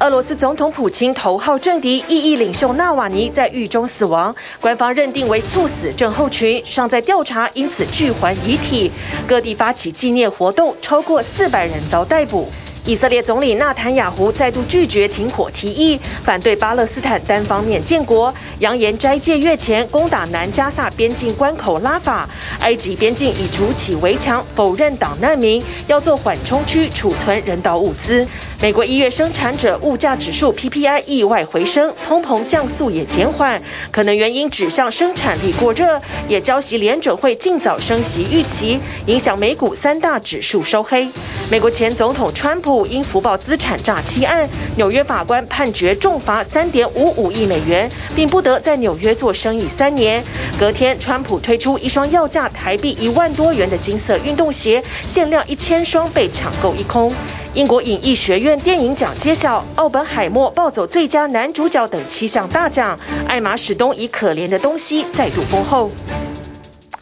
俄罗斯总统普京头号政敌、异议领袖纳瓦尼在狱中死亡，官方认定为猝死症候群，尚在调查，因此拒还遗体。各地发起纪念活动，超过四百人遭逮捕。以色列总理纳坦雅胡再度拒绝停火提议，反对巴勒斯坦单方面建国，扬言斋戒月前攻打南加萨边境关口拉法。埃及边境已筑起围墙，否认挡难民，要做缓冲区储存人道物资。美国一月生产者物价指数 PPI 意外回升，通膨降速也减缓，可能原因指向生产力过热，也浇熄联准会尽早升息预期，影响美股三大指数收黑。美国前总统川普因福报资产诈欺案，纽约法官判决重罚三点五五亿美元，并不得在纽约做生意三年。隔天，川普推出一双要价台币一万多元的金色运动鞋，限量一千双被抢购一空。英国影艺学院电影奖揭晓，奥本海默暴走最佳男主角等七项大奖，艾玛史东以可怜的东西再度封后。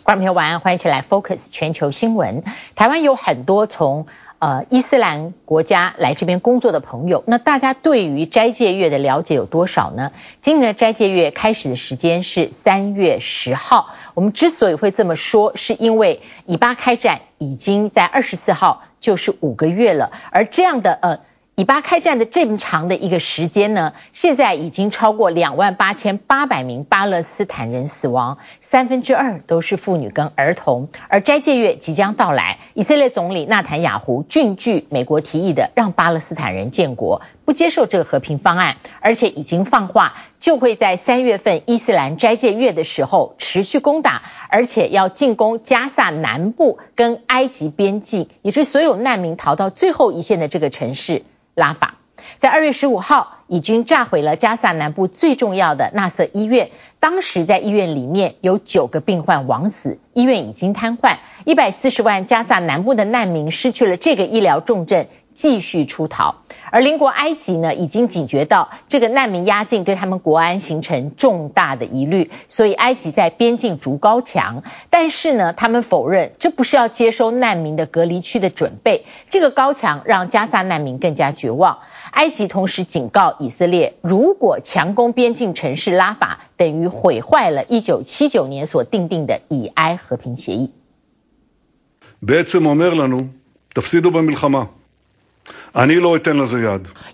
观众朋友晚安，欢迎一起来 Focus 全球新闻。台湾有很多从呃伊斯兰国家来这边工作的朋友，那大家对于斋戒月的了解有多少呢？今年的斋戒月开始的时间是三月十号。我们之所以会这么说，是因为以巴开战已经在二十四号。就是五个月了，而这样的呃，以巴开战的这么长的一个时间呢，现在已经超过两万八千八百名巴勒斯坦人死亡，三分之二都是妇女跟儿童。而斋戒月即将到来，以色列总理纳坦雅胡拒绝美国提议的让巴勒斯坦人建国，不接受这个和平方案，而且已经放话。就会在三月份伊斯兰斋戒月的时候持续攻打，而且要进攻加萨南部跟埃及边境，也是所有难民逃到最后一线的这个城市拉法。在二月十五号，以军炸毁了加萨南部最重要的纳瑟医院，当时在医院里面有九个病患枉死，医院已经瘫痪，一百四十万加萨南部的难民失去了这个医疗重镇，继续出逃。而邻国埃及呢，已经警觉到这个难民压境对他们国安形成重大的疑虑，所以埃及在边境筑高墙。但是呢，他们否认这不是要接收难民的隔离区的准备。这个高墙让加萨难民更加绝望。埃及同时警告以色列，如果强攻边境城市拉法，等于毁坏了1979年所订定的以埃和平协议。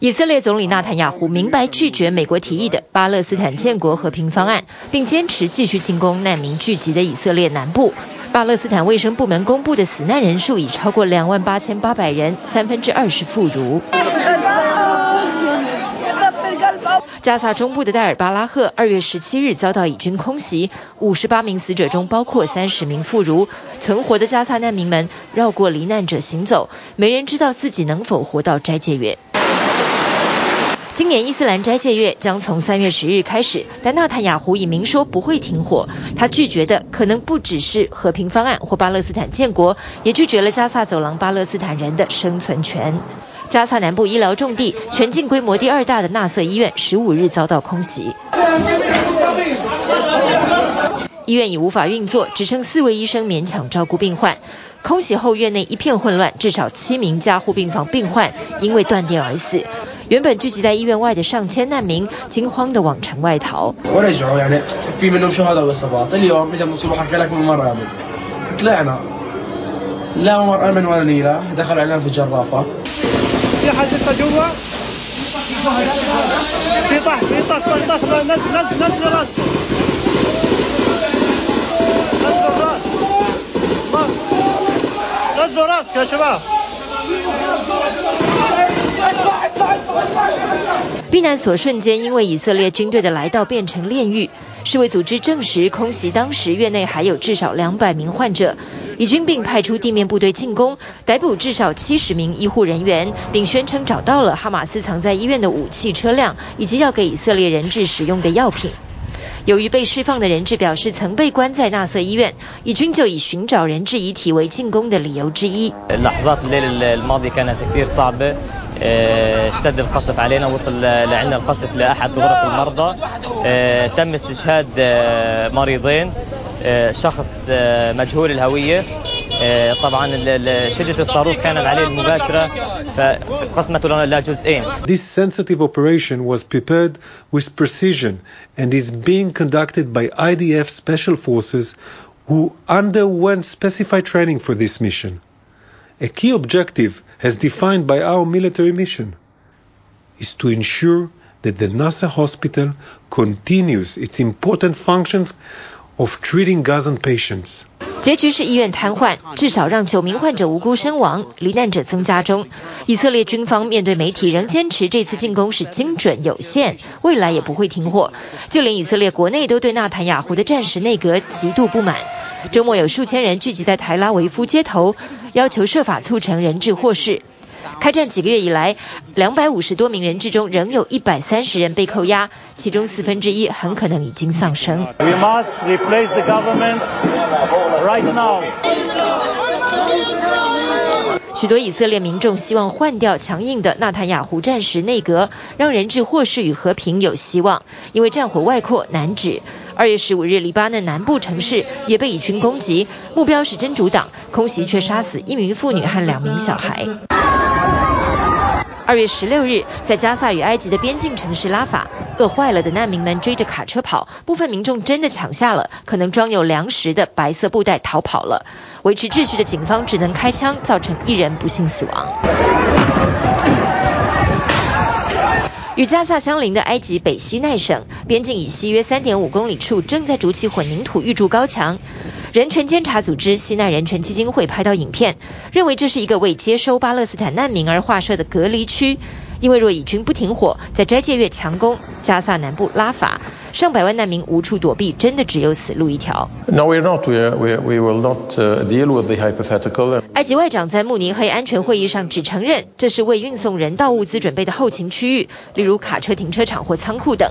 以色列总理纳坦雅胡明白拒绝美国提议的巴勒斯坦建国和平方案，并坚持继续进攻难民聚集的以色列南部。巴勒斯坦卫生部门公布的死难人数已超过两万八千八百人，三分之二是妇孺。加萨中部的代尔巴拉赫，二月十七日遭到以军空袭，五十八名死者中包括三十名妇孺。存活的加萨难民们绕过罹难者行走，没人知道自己能否活到斋戒月。今年伊斯兰斋戒月将从三月十日开始，但纳坦雅胡已明说不会停火。他拒绝的可能不只是和平方案或巴勒斯坦建国，也拒绝了加萨走廊巴勒斯坦人的生存权。加萨南部医疗重地、全境规模第二大的纳瑟医院，十五日遭到空袭。医院已无法运作，只剩四位医生勉强照顾病患。空袭后，院内一片混乱，至少七名加护病房病患因为断电而死。原本聚集在医院外的上千难民惊慌地往城外逃。避难所瞬间因为以色列军队的来到变成炼狱。世卫组织证实，空袭当时院内还有至少两百名患者。以军并派出地面部队进攻，逮捕至少七十名医护人员，并宣称找到了哈马斯藏在医院的武器车辆以及要给以色列人质使用的药品。由于被释放的人质表示曾被关在纳瑟医院，以军就以寻找人质遗体为进攻的理由之一。This sensitive operation was prepared with precision and is being conducted by IDF special forces who underwent specified training for this mission. A key objective, as defined by our military mission, is to ensure that the Nasser hospital continues its important functions of treating Gazan patients. 结局是医院瘫痪，至少让九名患者无辜身亡，罹难者增加中。以色列军方面对媒体仍坚持这次进攻是精准有限，未来也不会停火。就连以色列国内都对纳坦雅胡的战时内阁极度不满。周末有数千人聚集在台拉维夫街头，要求设法促成人质获释。开战几个月以来，两百五十多名人质中，仍有一百三十人被扣押，其中四分之一很可能已经丧生。We must replace the government right now. 许多以色列民众希望换掉强硬的纳坦雅胡战时内阁，让人质获释与和平有希望，因为战火外扩难止。二月十五日，黎巴嫩南部城市也被以军攻击，目标是真主党，空袭却杀死一名妇女和两名小孩。二月十六日，在加萨与埃及的边境城市拉法，饿坏了的难民们追着卡车跑，部分民众真的抢下了可能装有粮食的白色布袋逃跑了。维持秩序的警方只能开枪，造成一人不幸死亡。与加萨相邻的埃及北西奈省边境以西约三点五公里处，正在筑起混凝土预筑高墙。人权监察组织西奈人权基金会拍到影片，认为这是一个为接收巴勒斯坦难民而划设的隔离区。因为若以军不停火，在斋戒月强攻加萨南部拉法，上百万难民无处躲避，真的只有死路一条。No, we're not. We, we, we will not deal with the hypothetical. 埃及外长在慕尼黑安全会议上只承认，这是为运送人道物资准备的后勤区域，例如卡车停车场或仓库等。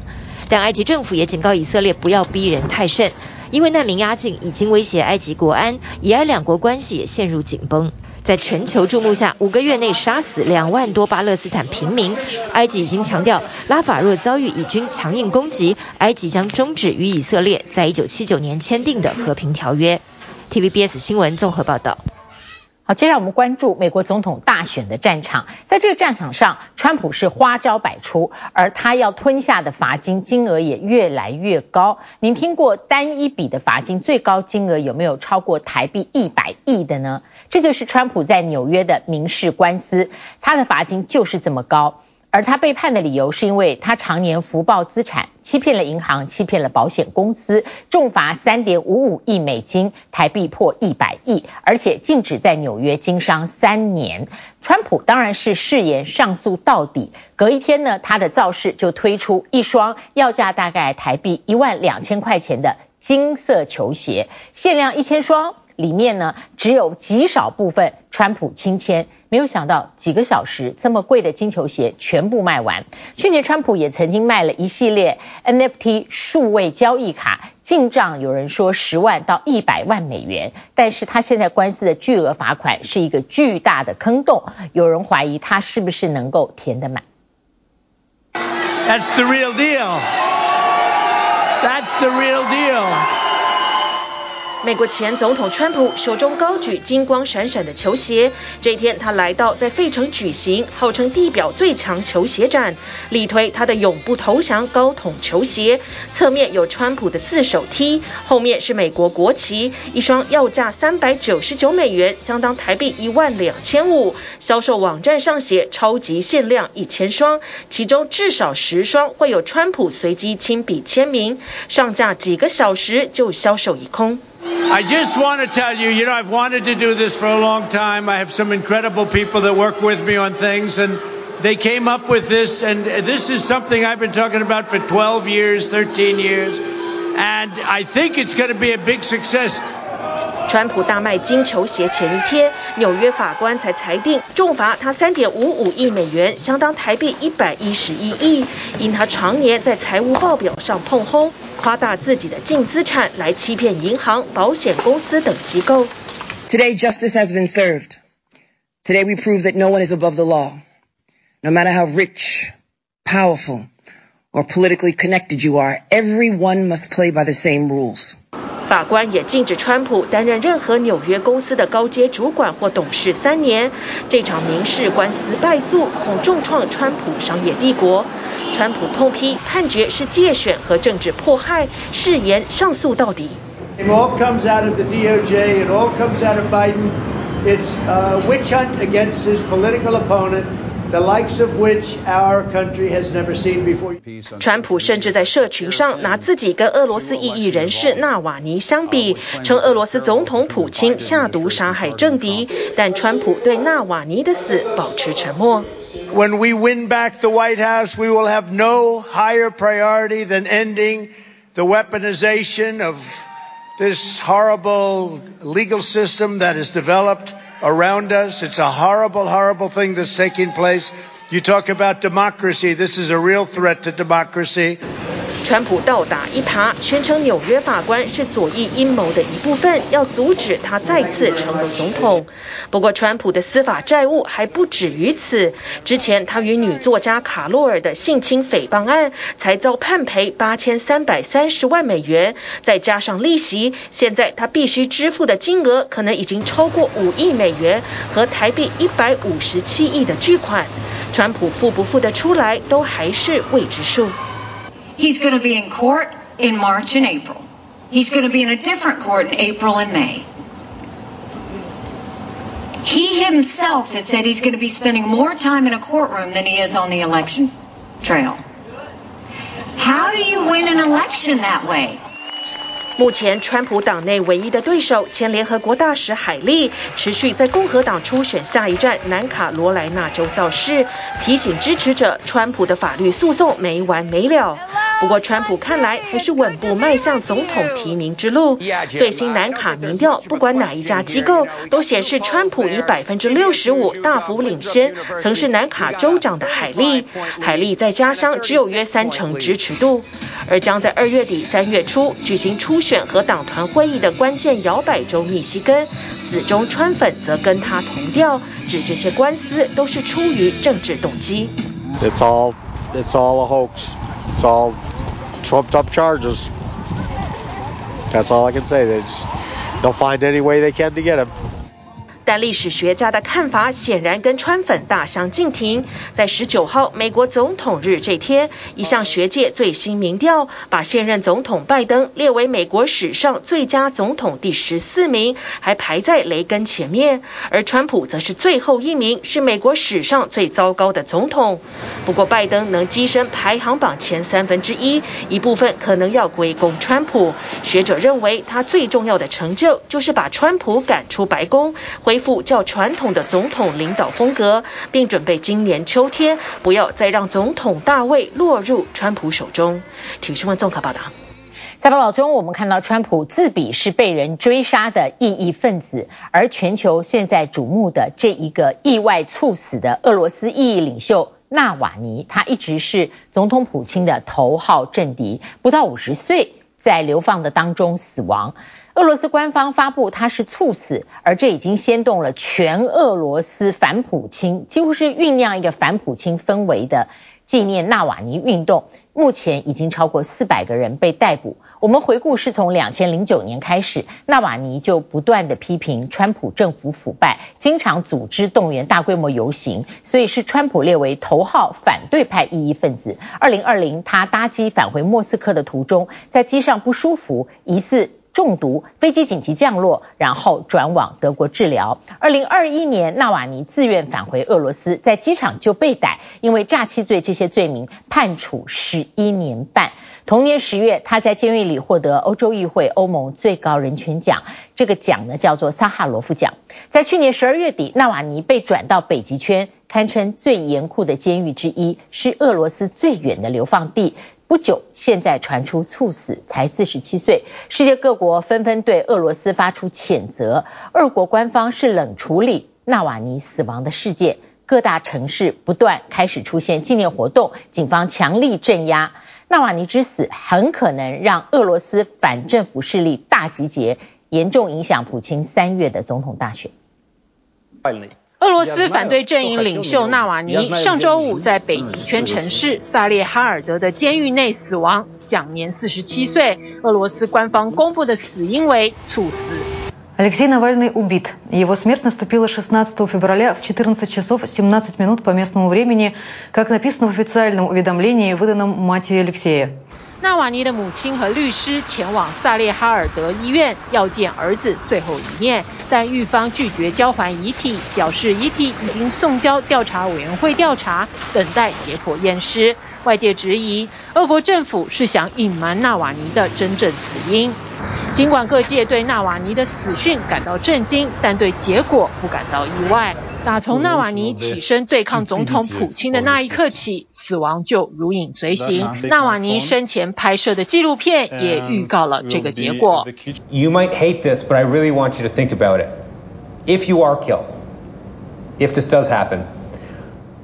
但埃及政府也警告以色列不要逼人太甚，因为难民压境已经威胁埃及国安，以埃两国关系也陷入紧绷。在全球注目下，五个月内杀死两万多巴勒斯坦平民。埃及已经强调，拉法若遭遇以军强硬攻击，埃及将终止与以色列在一九七九年签订的和平条约。TVBS 新闻综合报道。接下来我们关注美国总统大选的战场，在这个战场上，川普是花招百出，而他要吞下的罚金金额也越来越高。您听过单一笔的罚金最高金额有没有超过台币一百亿的呢？这就是川普在纽约的民事官司，他的罚金就是这么高。而他被判的理由是因为他常年福报资产，欺骗了银行，欺骗了保险公司，重罚三点五五亿美金，台币破一百亿，而且禁止在纽约经商三年。川普当然是誓言上诉到底。隔一天呢，他的造势就推出一双要价大概台币一万两千块钱的金色球鞋，限量一千双。里面呢，只有极少部分川普亲签，没有想到几个小时这么贵的金球鞋全部卖完。去年川普也曾经卖了一系列 NFT 数位交易卡，进账有人说十万到一百万美元，但是他现在官司的巨额罚款是一个巨大的坑洞，有人怀疑他是不是能够填得满。That's the real deal. That's the real deal. 美国前总统川普手中高举金光闪闪的球鞋，这天他来到在费城举行号称地表最强球鞋展，力推他的永不投降高筒球鞋。侧面有川普的自手 T，后面是美国国旗，一双要价三百九十九美元，相当台币一万两千五。销售网站上写超级限量一千双，其中至少十双会有川普随机亲笔签名，上架几个小时就销售一空。I just want to tell you, you know, I've wanted to do this for a long time. I have some incredible people that work with me on things, and they came up with this, and this is something I've been talking about for 12 years, 13 years, and I think it's going to be a big success. 川普大卖金球鞋前一天，纽约法官才裁定重罚他三点五五亿美元，相当台币一百一十一亿，因他常年在财务报表上碰轰。夸大自己的净资产来欺骗银行、保险公司等机构。Today, justice has been served. Today, we prove that no one is above the law. No matter how rich, powerful, or politically connected you are, everyone must play by the same rules. 法官也禁止川普担任任何纽约公司的高阶主管或董事三年。这场民事官司败诉，恐重创川普商业帝国。川普痛批判决是介选和政治迫害，誓言上诉到底。It all comes out of the DOJ. It all comes out of Biden. It's a witch hunt against his political opponent. The likes of which our country has never seen before. 川普甚至在社群上拿自己跟俄罗斯异议人士纳瓦尼相比，称俄罗斯总统普京下毒杀害政敌，但川普对纳瓦尼的死保持沉默。When we win back the White House, we will have no higher priority than ending the weaponization of this horrible legal system that has developed around us. It's a horrible, horrible thing that's taking place. You talk about democracy. This is a real threat to democracy. 川普倒打一耙，宣称纽约法官是左翼阴谋的一部分，要阻止他再次成为总统。不过，川普的司法债务还不止于此。之前，他与女作家卡洛尔的性侵诽谤案才遭判赔八千三百三十万美元，再加上利息，现在他必须支付的金额可能已经超过五亿美元和台币一百五十七亿的巨款。普付不付得出来，都还是未知数。He's going to be in court in March and April. He's going to be in a different court in April and May. He himself has said he's going to be spending more time in a courtroom than he is on the election trail. How do you win an election that way? 目前，川普党内唯一的对手前联合国大使海利持续在共和党初选下一站南卡罗来纳州造势，提醒支持者川普的法律诉讼没完没了。不过，川普看来还是稳步迈向总统提名之路。最新南卡民调，不管哪一家机构都显示，川普以百分之六十五大幅领先曾是南卡州长的海利。海利在家乡只有约三成支持度，而将在二月底三月初举行初选和党团会议的关键摇摆州密西根，死忠川粉则跟他同调，指这些官司都是出于政治动机。It's all, it's all a hoax. It's all trumped up charges. That's all I can say. They just, they'll find any way they can to get him. 但历史学家的看法显然跟川粉大相径庭。在十九号美国总统日这天，一项学界最新民调把现任总统拜登列为美国史上最佳总统第十四名，还排在雷根前面。而川普则是最后一名，是美国史上最糟糕的总统。不过，拜登能跻身排行榜前三分之一，一部分可能要归功川普。学者认为，他最重要的成就就是把川普赶出白宫。恢复较传统的总统领导风格，并准备今年秋天不要再让总统大位落入川普手中。请新闻综合报道。在报道中，我们看到川普自比是被人追杀的异议分子，而全球现在瞩目的这一个意外猝死的俄罗斯异议领袖纳瓦尼，他一直是总统普京的头号政敌，不到五十岁，在流放的当中死亡。俄罗斯官方发布他是猝死，而这已经掀动了全俄罗斯反普京，几乎是酝酿一个反普京氛围的纪念纳瓦尼运动。目前已经超过四百个人被逮捕。我们回顾是从两千零九年开始，纳瓦尼就不断地批评川普政府腐败，经常组织动员大规模游行，所以是川普列为头号反对派异议分子。二零二零，他搭机返回莫斯科的途中，在机上不舒服，疑似。中毒，飞机紧急降落，然后转往德国治疗。二零二一年，纳瓦尼自愿返回俄罗斯，在机场就被逮，因为诈欺罪这些罪名，判处十一年半。同年十月，他在监狱里获得欧洲议会、欧盟最高人权奖，这个奖呢叫做萨哈罗夫奖。在去年十二月底，纳瓦尼被转到北极圈，堪称最严酷的监狱之一，是俄罗斯最远的流放地。不久，现在传出猝死，才四十七岁。世界各国纷纷对俄罗斯发出谴责。俄国官方是冷处理纳瓦尼死亡的事件，各大城市不断开始出现纪念活动，警方强力镇压。纳瓦尼之死很可能让俄罗斯反政府势力大集结，严重影响普京三月的总统大选。俄罗斯反对阵营领袖纳瓦尼上周五在北极圈城市萨列哈尔德的监狱内死亡，享年四十七岁。俄罗斯官方公布的死因为猝死。Алексей Навальный убит. Его смерть наступила 16 февраля в 14 часов 17 минут по местному времени, как написано в официальном уведомлении, выданном матери Алексея. 纳瓦尼的母亲和律师前往萨列哈尔德医院要见儿子最后一面，但狱方拒绝交还遗体，表示遗体已经送交调查委员会调查，等待解剖验尸。外界质疑，俄国政府是想隐瞒纳瓦尼的真正死因。尽管各界对纳瓦尼的死讯感到震惊，但对结果不感到意外。打从纳瓦尼起身对抗总统普京的那一刻起，死亡就如影随形。纳瓦尼生前拍摄的纪录片也预告了这个结果。You might hate this, but I really want you to think about it. If you are killed, if this does happen,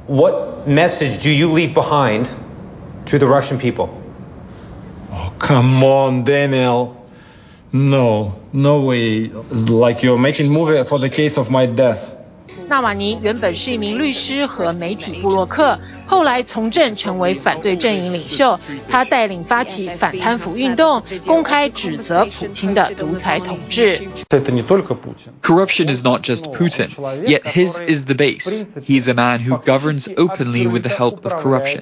what message do you leave behind to the Russian people? Oh, come on, Daniel. No, no way. It's like you're making movie for the case of my death. 纳瓦尼原本是一名律师和媒体布洛克。后来从政成为反对阵营领袖，他带领发起反贪腐运动，公开指责普京的独裁统治。Corruption is not just Putin, yet his is the base. He's a man who governs openly with the help of corruption.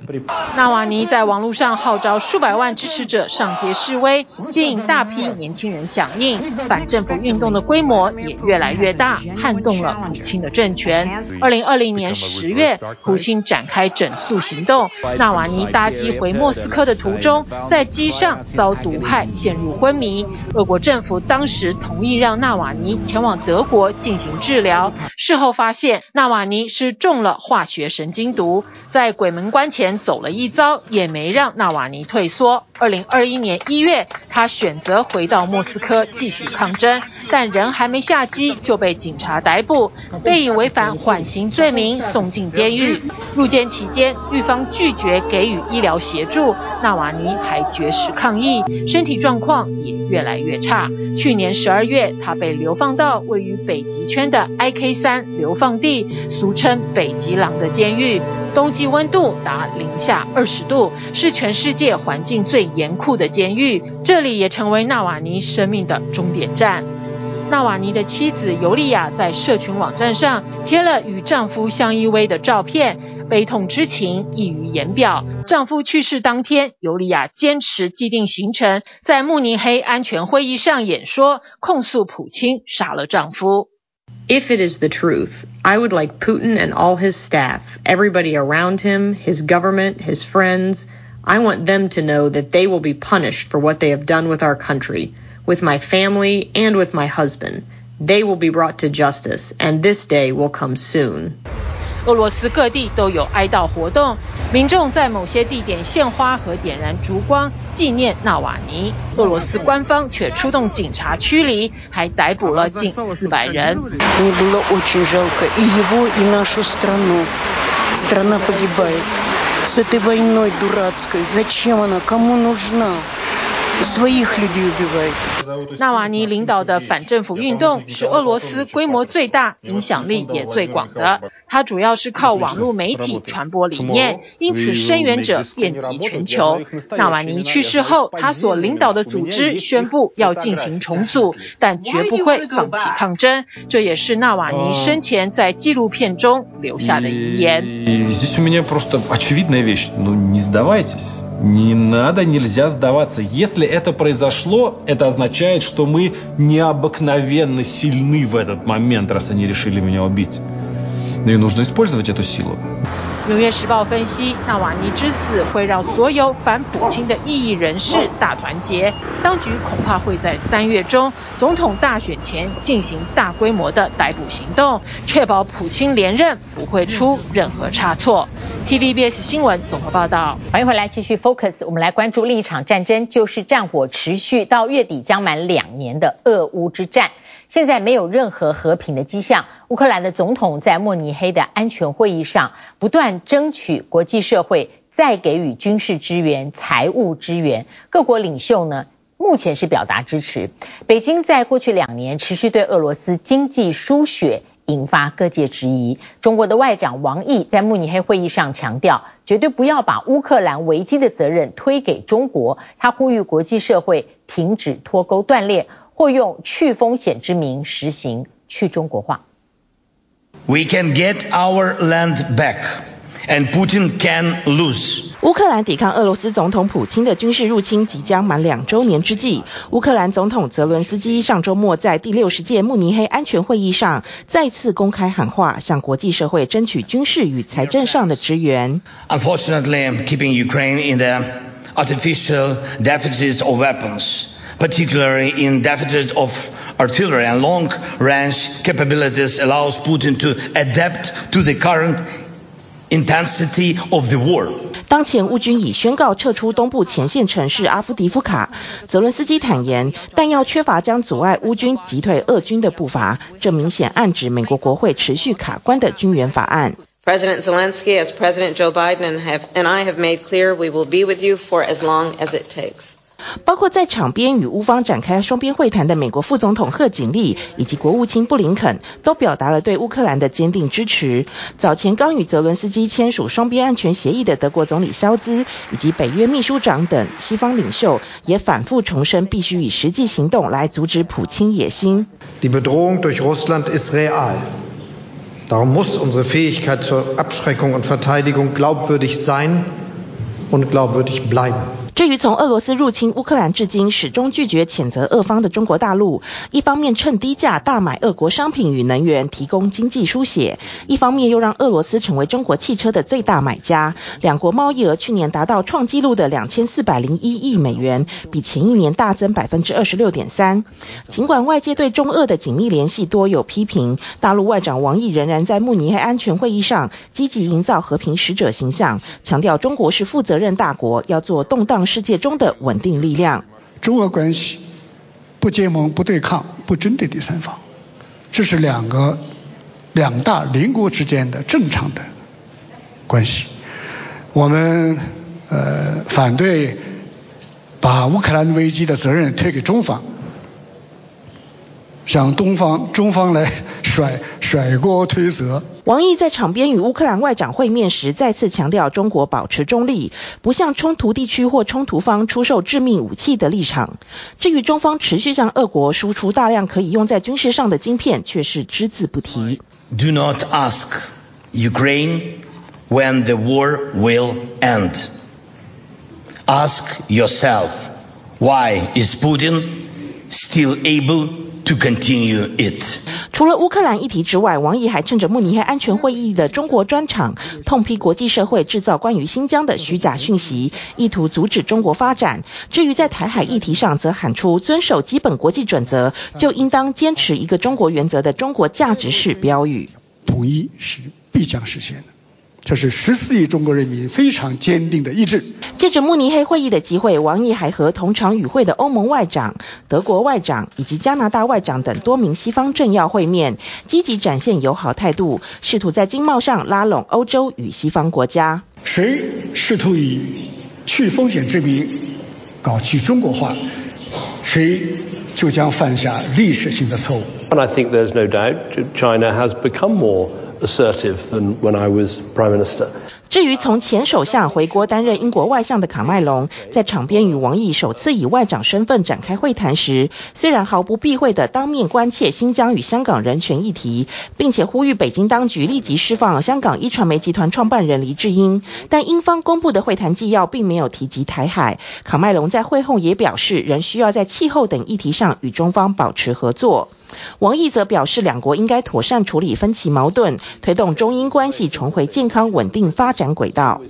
纳瓦尼在网络上号召数百万支持者上街示威，吸引大批年轻人响应，反政府运动的规模也越来越大，撼动了普京的政权。二零二零年十月，普京展开整速行动，纳瓦尼搭机回莫斯科的途中，在机上遭毒害，陷入昏迷。俄国政府当时同意让纳瓦尼前往德国进行治疗，事后发现纳瓦尼是中了化学神经毒，在鬼门关前走了一遭，也没让纳瓦尼退缩。二零二一年一月，他选择回到莫斯科继续抗争，但人还没下机就被警察逮捕，被以违反缓刑罪名送进监狱。入监期间，狱方拒绝给予医疗协助，纳瓦尼还绝食抗议，身体状况也越来越差。去年十二月，他被流放到位于北极圈的 IK 三流放地，俗称北极狼的监狱。冬季温度达零下二十度，是全世界环境最严酷的监狱。这里也成为纳瓦尼生命的终点站。纳瓦尼的妻子尤利亚在社群网站上贴了与丈夫相依偎的照片，悲痛之情溢于言表。丈夫去世当天，尤利亚坚持既定行程，在慕尼黑安全会议上演说，控诉普京杀了丈夫。If it is the truth, I would like Putin and all his staff, everybody around him, his government, his friends, I want them to know that they will be punished for what they have done with our country, With my family, and with my husband. They will be brought to justice, and this day will come soon. 俄罗斯各地都有哀悼活动，民众在某些地点献花和点燃烛光纪念纳瓦尼。俄罗斯官方却出动警察驱离，还逮捕了近四百人。纳瓦尼领导的反政府运动是俄罗斯规模最大、影响力也最广的。他主要是靠网络媒体传播理念，因此声援者遍及全球。纳瓦尼去世后，他所领导的组织宣布要进行重组，但绝不会放弃抗争。这也是纳瓦尼生前在纪录片中留下的遗言。Не надо, нельзя сдаваться. Если это произошло, это означает, что мы необыкновенно сильны в этот момент, раз они решили меня убить. Ну и нужно использовать эту силу. 纽约时报分析，纳瓦尼之死会让所有反普京的异议人士大团结，当局恐怕会在三月中总统大选前进行大规模的逮捕行动，确保普京连任不会出任何差错。 TVBS 新闻综合报道。欢迎回来，继续 Focus，我们来关注另一场战争，就是战火持续到月底将满两年的俄乌之战。现在没有任何和平的迹象。乌克兰的总统在慕尼黑的安全会议上不断争取国际社会再给予军事支援、财务支援。各国领袖呢，目前是表达支持。北京在过去两年持续对俄罗斯经济输血。引发各界质疑。中国的外长王毅在慕尼黑会议上强调，绝对不要把乌克兰危机的责任推给中国。他呼吁国际社会停止脱钩断裂，或用去风险之名实行去中国化。We can get our land back, and Putin can lose. 乌克兰抵抗俄罗斯总统普京的军事入侵即将满两周年之际，乌克兰总统泽伦斯基上周末在第六十届慕尼黑安全会议上再次公开喊话，向国际社会争取军事与财政上的支援。Unfortunately, keeping Ukraine in the artificial deficit of weapons, particularly in deficit of artillery and long-range capabilities, allows Putin to adapt to the current intensity of the war. 当前乌军已宣告撤出东部前线城市阿夫迪夫卡，泽伦斯基坦言，弹药缺乏将阻碍乌军击退俄军的步伐，这明显暗指美国国会持续卡关的军援法案。President Zelensky, as President Joe Biden have, and I have made clear, we will be with you for as long as it takes. 包括在场边与乌方展开双边会谈的美国副总统贺锦丽以及国务卿布林肯都表达了对乌克兰的坚定支持。早前刚与泽伦斯基签署双边安全协议的德国总理肖兹以及北约秘书长等西方领袖也反复重申，必须以实际行动来阻止普京野心。至于从俄罗斯入侵乌克兰至今始终拒绝谴责俄方的中国大陆，一方面趁低价大买俄国商品与能源提供经济输血，一方面又让俄罗斯成为中国汽车的最大买家，两国贸易额去年达到创纪录的两千四百零一亿美元，比前一年大增百分之二十六点三。尽管外界对中俄的紧密联系多有批评，大陆外长王毅仍然在慕尼黑安全会议上积极营造和平使者形象，强调中国是负责任大国，要做动荡世界中的稳定力量。中俄关系不结盟、不对抗、不针对第三方，这是两个两大邻国之间的正常的关系。我们呃反对把乌克兰危机的责任推给中方，向东方中方来甩甩锅推责。王毅在场边与乌克兰外长会面时，再次强调中国保持中立，不向冲突地区或冲突方出售致命武器的立场。至于中方持续向俄国输出大量可以用在军事上的晶片，却是只字不提。Do not ask Ukraine when the war will end. Ask yourself, why is Putin still able to continue it? 除了乌克兰议题之外，王毅还趁着慕尼黑安全会议的中国专场，痛批国际社会制造关于新疆的虚假讯息，意图阻止中国发展。至于在台海议题上，则喊出遵守基本国际准则，就应当坚持一个中国原则的中国价值式标语。统一是必将实现的。这是十四亿中国人民非常坚定的意志。借着慕尼黑会议的机会，王毅还和同场与会的欧盟外长、德国外长以及加拿大外长等多名西方政要会面，积极展现友好态度，试图在经贸上拉拢欧洲与西方国家。谁试图以去风险之名搞去中国化，谁就将犯下历史性的错误。And I think there's no doubt China has become more assertive than when I was Prime Minister. 至于从前首相回国担任英国外相的卡麦隆，在场边与王毅首次以外长身份展开会谈时，虽然毫不避讳地当面关切新疆与香港人权议题，并且呼吁北京当局立即释放香港一传媒集团创办人黎智英，但英方公布的会谈纪要并没有提及台海。卡麦隆在会后也表示，仍需要在气候等议题上与中方保持合作。王毅则表示，两国应该妥善处理分歧矛盾，推动中英关系重回健康稳定发展轨道。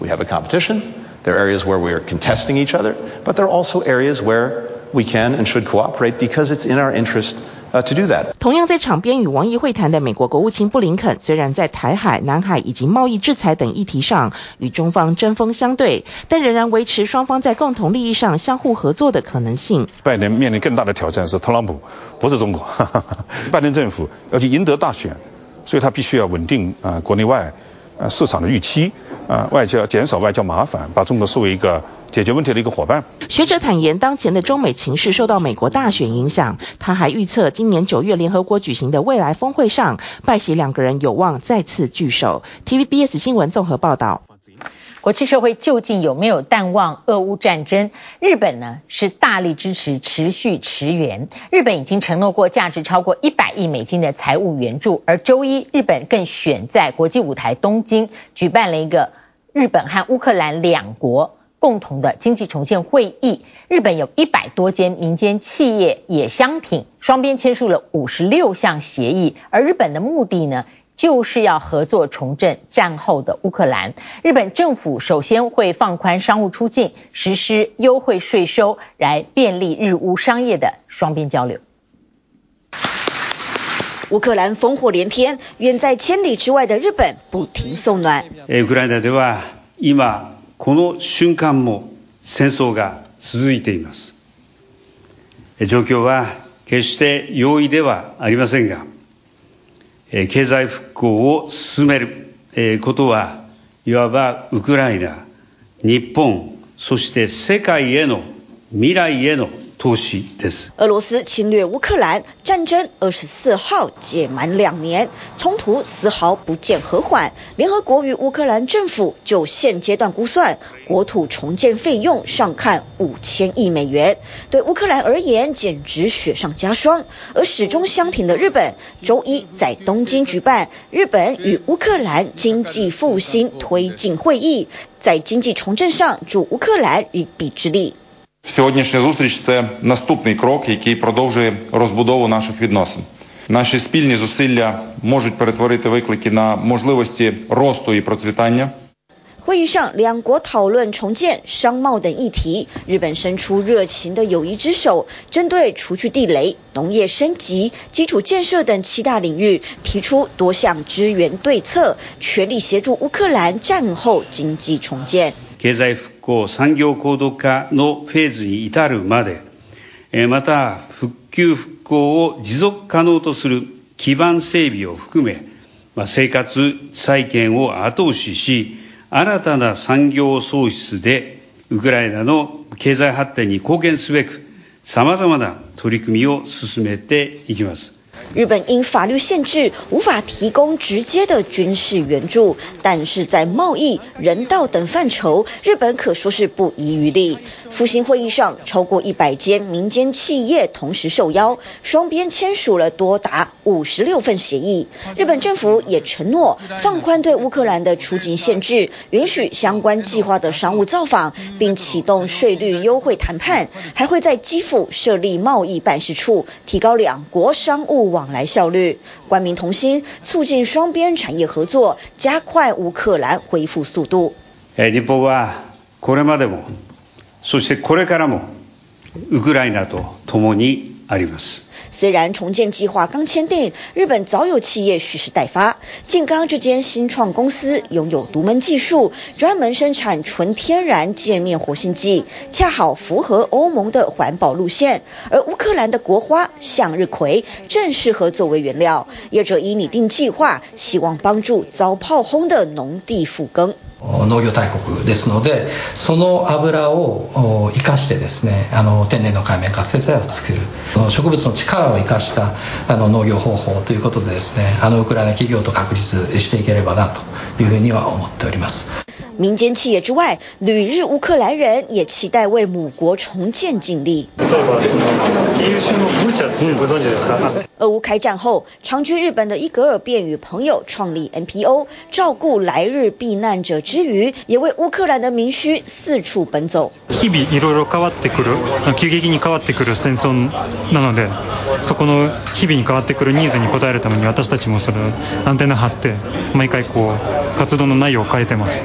We have a competition. There are areas where we are contesting each other, but there are also areas where we can and should cooperate because it's in our interest. Uh, to do that. 同样在场边与王毅会谈的美国国务卿布林肯，虽然在台海、南海以及贸易制裁等议题上与中方针锋相对，但仍然维持双方在共同利益上相互合作的可能性。拜登面临更大的挑战是特朗普，不是中国。拜登政府要去赢得大选，所以他必须要稳定啊国内外呃市场的预期，呃外交减少外交麻烦，把中国视为一个解决问题的一个伙伴。学者坦言，当前的中美情势受到美国大选影响。他还预测，今年九月联合国举行的未来峰会上，拜习两个人有望再次聚首。TVBS 新闻综合报道。国际社会究竟有没有淡忘俄乌战争？日本呢是大力支持持续驰援。日本已经承诺过价值超过一百亿美金的财务援助，而周一日本更选在国际舞台东京举办了一个日本和乌克兰两国共同的经济重建会议。日本有一百多间民间企业也相挺，双边签署了五十六项协议。而日本的目的呢？就是要合作重振战后的乌克兰。日本政府首先会放宽商务出境，实施优惠税收，来便利日乌商业的双边交流。乌克兰烽火连天，远在千里之外的日本不停送暖。ウクライナでは今この瞬间も戦争が続いています。状况は决して容易ではありませんが。 経済復興を進めることは、いわばウクライナ、日本、そして世界への未来への突袭俄罗斯侵略乌克兰，战争二十四号届满两年，冲突丝毫不见和缓。联合国与乌克兰政府就现阶段估算，国土重建费用上看五千亿美元，对乌克兰而言简直雪上加霜。而始终相挺的日本，周一在东京举办日本与乌克兰经济复兴推进会议，在经济重振上助乌克兰一臂之力。Сьогоднішня зустріч – це наступний крок, який продовжує розбудову наших відносин. Наші спільні зусилля можуть перетворити виклики на можливості росту і процвітання. 会议上，两国讨论重建、商贸等议题。日本伸出热情的友谊之手，针对除去地雷、农业升级、基础建设等七大领域，提出多项支援对策，全力协助乌克兰战后经济重建。经济 复兴、产业高度化のフェーズに至るまで，また复旧复兴を持続可能とする基盘整备を含め，生活再建を后押しし。新たな产业创出でウクライナの经济発展に贡献すべく様々な取り组みを进めていきます。日本因法律限制无法提供直接的军事援助，但是在贸易、人道等范畴，日本可说是不遗余力。复兴会议上，超过一百间民间企业同时受邀，双边签署了多达五十六份协议。日本政府也承诺放宽对乌克兰的出境限制，允许相关计划的商务造访，并启动税率优惠谈判，还会在基辅设立贸易办事处，提高两国商务往往来效率，官民同心，促进双边产业合作，加快乌克兰恢复速度。日本はこれまでも、そしてこれからもウクライナと共にあります。 虽然重建计划刚签订，日本早有企业蓄势待发。静冈这间新创公司拥有独门技术，专门生产纯天然界面活性剂，恰好符合欧盟的环保路线。而乌克兰的国花向日葵正适合作为原料。业者已拟定计划，希望帮助遭炮轰的农地复耕。农业大国ですので、その油を生かしてですね、あの天然の界面活性剤を作る。植物の力を生かしたあの农业方法ということでですね、あのウクライナ企业と确立していければなというふうには思っております。民间企业之外，旅日乌克兰人也期待为母国重建尽力。俄乌开战后，长居日本的伊格尔便与朋友创立 NPO，照顾来日避难者之余，也为乌克兰的民需四处奔走。日々いろいろ変わってくる、急激に変わってくる戦争なので、そこの日々に変わってくるニーズに応えるために私たちもそれアンテナ張って毎回こう活動の内容を変えてます。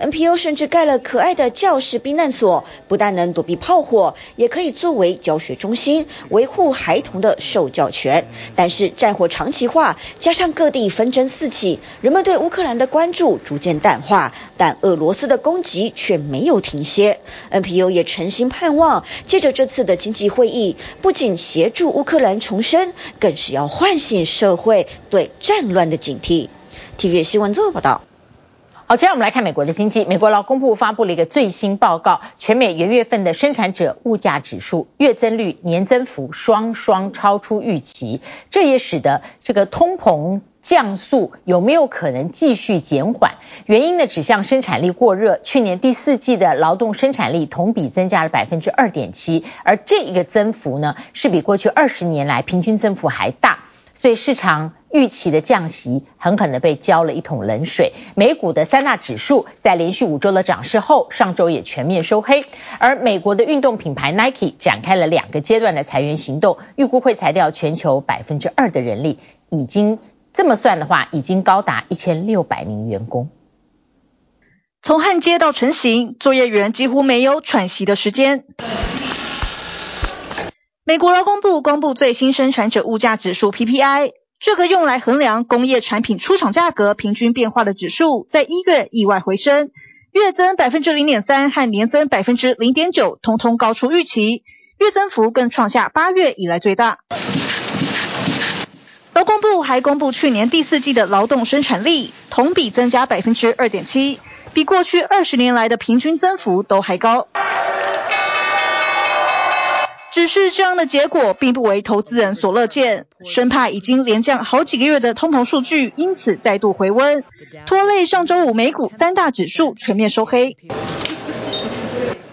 NPO 甚至盖了可爱的教室避难所，不但能躲避炮火，也可以作为教学中心，维护孩童的受教权。但是战火长期化，加上各地纷争四起，人们对乌克兰的关注逐渐淡化，但俄罗斯的攻击却没有停歇。NPO 也诚心盼望，借着这次的经济会议，不仅协助乌克兰重生，更是要唤醒社会对战乱的警惕。TVB 新闻综合报道。好，接下来我们来看美国的经济。美国劳工部发布了一个最新报告，全美元月份的生产者物价指数月增率年增幅双双超出预期，这也使得这个通膨降速有没有可能继续减缓？原因呢，指向生产力过热。去年第四季的劳动生产力同比增加了百分之二点七，而这一个增幅呢，是比过去二十年来平均增幅还大。所以市场预期的降息狠狠地被浇了一桶冷水。美股的三大指数在连续五周的涨势后，上周也全面收黑。而美国的运动品牌 Nike 展开了两个阶段的裁员行动，预估会裁掉全球百分之二的人力，已经这么算的话，已经高达一千六百名员工。从焊接到成型，作业员几乎没有喘息的时间。美国劳工部公布最新生产者物价指数 PPI，这个用来衡量工业产品出厂价格平均变化的指数，在一月意外回升，月增百分之零点三和年增百分之零点九，通通高出预期，月增幅更创下八月以来最大。劳工部还公布去年第四季的劳动生产力，同比增加百分之二点七，比过去二十年来的平均增幅都还高。只是这样的结果并不为投资人所乐见，生怕已经连降好几个月的通膨数据因此再度回温，拖累上周五美股三大指数全面收黑。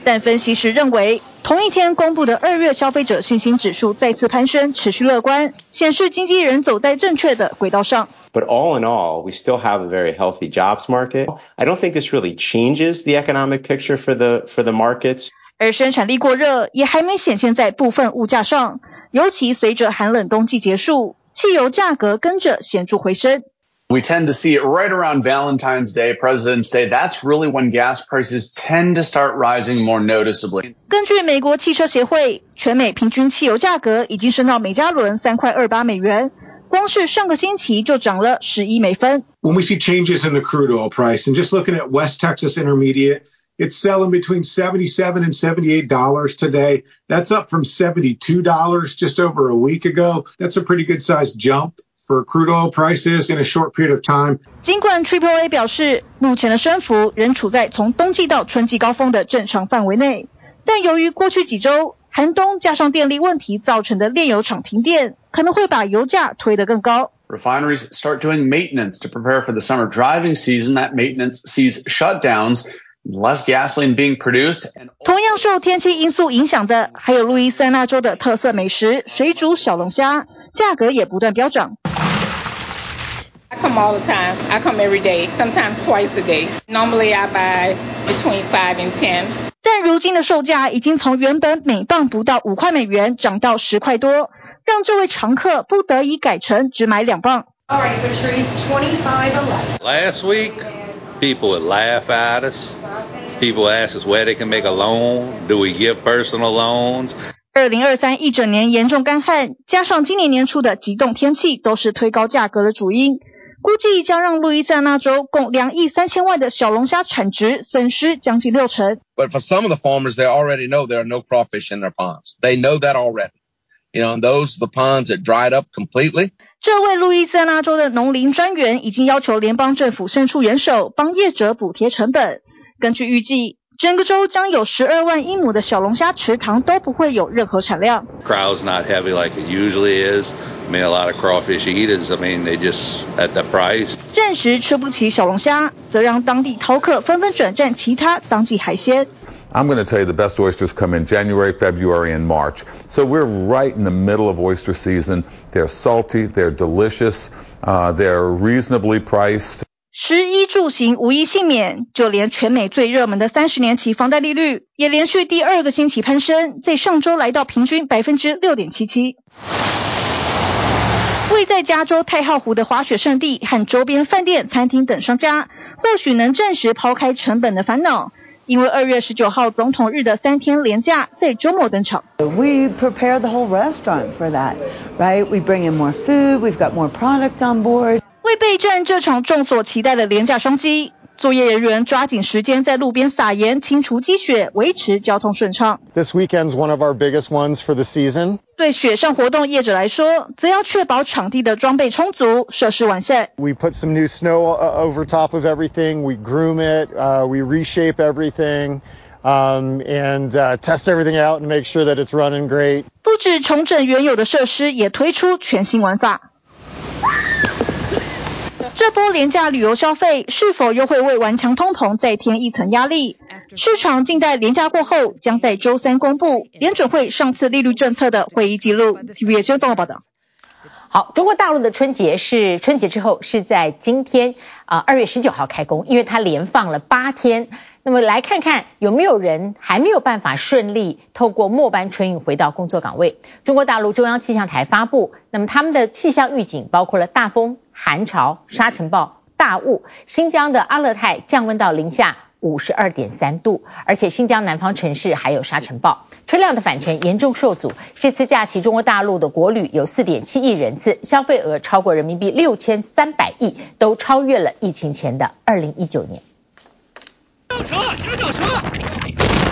但分析师认为，同一天公布的二月消费者信心指数再次攀升，持续乐观，显示经济人走在正确的轨道上。But all in all, we still have a very healthy jobs market. I don't think this really changes the economic picture for the for the markets. 而生产力过热也还没显现在部分物价上，尤其随着寒冷冬季结束，汽油价格跟着显著回升。We tend to see it right around Valentine's Day, President's Day. That's really when gas prices tend to start rising more noticeably. 根据美国汽车协会，全美平均汽油价格已经升到每加仑三块二八美元，光是上个星期就涨了十一美分。When we see changes in the crude oil price, and just looking at West Texas Intermediate. It's selling between $77 and $78 today. That's up from $72 just over a week ago. That's a pretty good sized jump for crude oil prices in a short period of time. 尽管 AAA 表示，目前的升幅仍处在从冬季到春季高峰的正常范围内，但由于过去几周寒冬加上电力问题造成的炼油厂停电，可能会把油价推得更高。Refineries start doing maintenance to prepare for the summer driving season. That maintenance sees shutdowns. Less gasoline being produced. 同样受天气因素影响的，还有路易斯安那州的特色美食水煮小龙虾，价格也不断飙涨。I come all the time. I come every day, sometimes twice a day. Normally I buy between five and ten. 但如今的售价已经从原本每磅不到五块美元涨到十块多，让这位常客不得已改成只买两磅。All right, Patrice, twenty-five eleven. Last week. People would laugh at us. People ask us where they can make a loan. Do we give personal loans? 二零二三一整年严重干旱，加上今年年初的极冻天气，都是推高价格的主因。估计将让路易斯安那州共两亿三千万的小龙虾产值损失将近六成。But for some of the farmers, they already know there are no crawfish in their ponds. They know that already. You know, those the ponds that dried up completely. 这位路易斯安那州的农林专员已经要求联邦政府伸出援手，帮业者补贴成本。根据预计，整个州将有十二万英亩的小龙虾池塘都不会有任何产量。Crowd's not heavy like it usually is. I mean, a lot of crawfish eaters. I mean, they just at the price. 暂时吃不起小龙虾，则让当地饕客纷纷转战其他当季海鲜。I'm going to tell you the best oysters come in January, February, and March. So we're right in the middle of oyster season. They're salty, they're delicious, uh, they're reasonably priced. 食衣住行无一幸免，就连全美最热门的三十年期房贷利率也连续第二个星期攀升，在上周来到平均百分之六点七七。位在加州太浩湖的滑雪胜地和周边饭店、餐厅等商家，或许能暂时抛开成本的烦恼。因为二月十九号总统日的三天连假在周末登场。We prepare the whole restaurant for that, right? We bring in more food, we've got more product on board. 为备战这场众所期待的廉价商机，作业人员抓紧时间在路边撒盐清除积雪，维持交通顺畅。This weekend's one of our biggest ones for the season. 对雪上活动业者来说，则要确保场地的装备充足、设施完善。We put some new snow over top of everything. We groom it. Uh, we reshape everything. Um, and uh, test everything out and make sure that it's running great. 不止重整原有的设施，也推出全新玩法。这波廉价旅游消费是否又会为顽强通膨再添一层压力？市场静待廉价过后，将在周三公布联准会上次利率政策的会议记录。TVBS 新闻报道。好，中国大陆的春节是春节之后是在今天啊，二月十九号开工，因为它连放了八天。那么来看看有没有人还没有办法顺利透过末班春运回到工作岗位。中国大陆中央气象台发布，那么他们的气象预警包括了大风。寒潮、沙尘暴、大雾，新疆的阿勒泰降温到零下五十二点三度，而且新疆南方城市还有沙尘暴，车辆的返程严重受阻。这次假期，中国大陆的国旅有四点七亿人次，消费额超过人民币六千三百亿，都超越了疫情前的二零一九年。上车，先上车。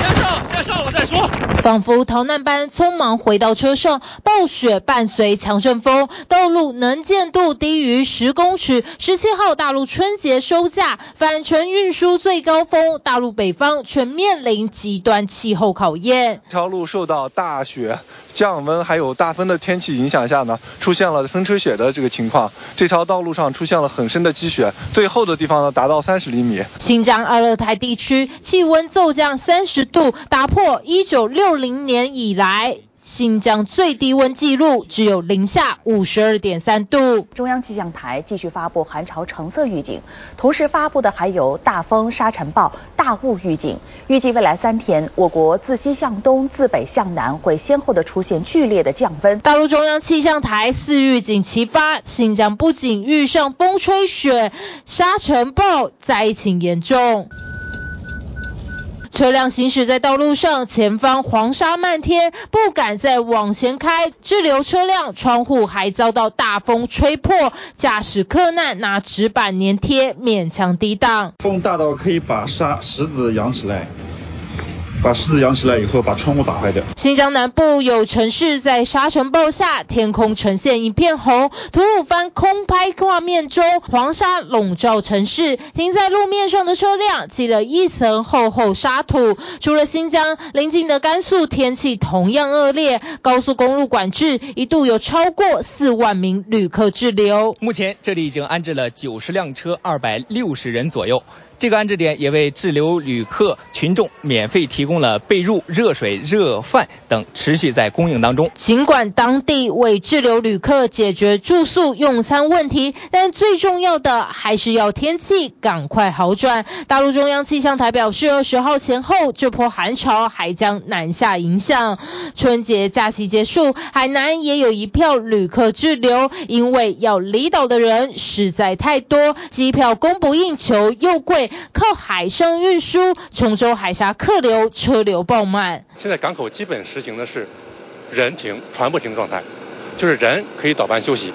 先上，先上了再说。仿佛逃难般匆忙回到车上，暴雪伴随强阵风，道路能见度低于十公尺。十七号大陆春节收假，返程运输最高峰，大陆北方却面临极端气候考验。这条路受到大雪。降温还有大风的天气影响下呢，出现了风吹雪的这个情况。这条道路上出现了很深的积雪，最厚的地方呢达到三十厘米。新疆阿勒泰地区气温骤降三十度，打破一九六零年以来。新疆最低温记录只有零下五十二点三度。中央气象台继续发布寒潮橙色预警，同时发布的还有大风、沙尘暴、大雾预警。预计未来三天，我国自西向东、自北向南会先后的出现剧烈的降温。大陆中央气象台四预警齐发，新疆不仅遇上风吹雪、沙尘暴，灾情严重。车辆行驶在道路上，前方黄沙漫天，不敢再往前开，滞留车辆窗户还遭到大风吹破，驾驶客难拿纸板粘贴，勉强抵挡。风大到可以把沙石子扬起来。把狮子养起来以后，把窗户打开掉。新疆南部有城市在沙尘暴下，天空呈现一片红。吐鲁番空拍画面中，黄沙笼罩城市，停在路面上的车辆积了一层厚厚沙土。除了新疆，邻近的甘肃天气同样恶劣，高速公路管制，一度有超过四万名旅客滞留。目前这里已经安置了九十辆车，二百六十人左右。这个安置点也为滞留旅客群众免费提供了被褥、热水、热饭等，持续在供应当中。尽管当地为滞留旅客解决住宿、用餐问题，但最重要的还是要天气赶快好转。大陆中央气象台表示，二十号前后这波寒潮还将南下影响。春节假期结束，海南也有一票旅客滞留，因为要离岛的人实在太多，机票供不应求又贵。靠海上运输，琼州海峡客流车流爆满。现在港口基本实行的是人停船不停状态，就是人可以倒班休息，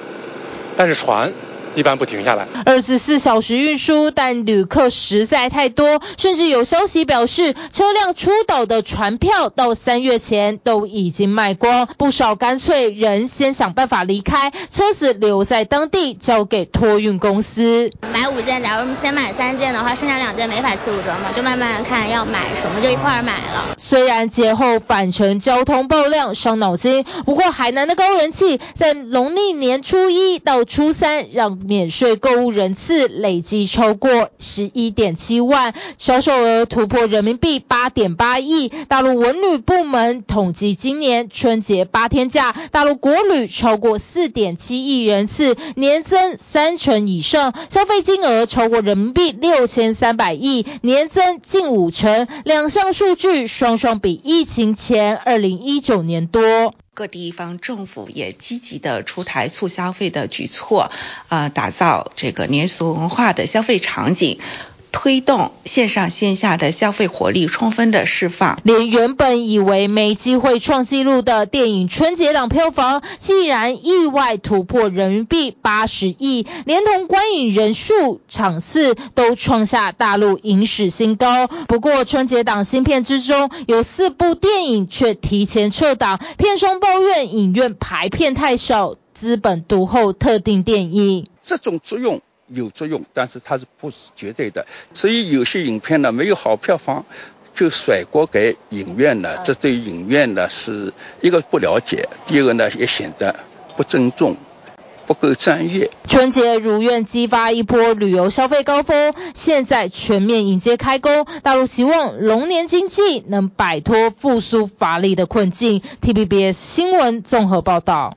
但是船。一般不停下来，二十四小时运输，但旅客实在太多，甚至有消息表示，车辆出岛的船票到三月前都已经卖光，不少干脆人先想办法离开，车子留在当地交给托运公司。买五件，假如我们先买三件的话，剩下两件没法七五折嘛，就慢慢看要买什么就一块买了。虽然节后返程交通爆量伤脑筋，不过海南的高人气在农历年初一到初三让。免税购物人次累计超过十一点七万，销售额突破人民币八点八亿。大陆文旅部门统计，今年春节八天假，大陆国旅超过四点七亿人次，年增三成以上，消费金额超过人民币六千三百亿，年增近五成。两项数据双双比疫情前二零一九年多。各地方政府也积极的出台促消费的举措，呃，打造这个年俗文化的消费场景。推动线上线下的消费活力充分的释放。连原本以为没机会创纪录的电影春节档票房，竟然意外突破人民币八十亿，连同观影人数、场次都创下大陆影史新高。不过春节档新片之中，有四部电影却提前撤档，片商抱怨影院排片太少，资本独厚特定电影。这种作用。有作用，但是它是不是绝对的？所以有些影片呢，没有好票房，就甩锅给影院了。这对影院呢是一个不了解，第二个呢也显得不尊重，不够专业。春节如愿激发一波旅游消费高峰，现在全面迎接开工，大陆希望龙年经济能摆脱复苏乏力的困境。TVBS 新闻综合报道。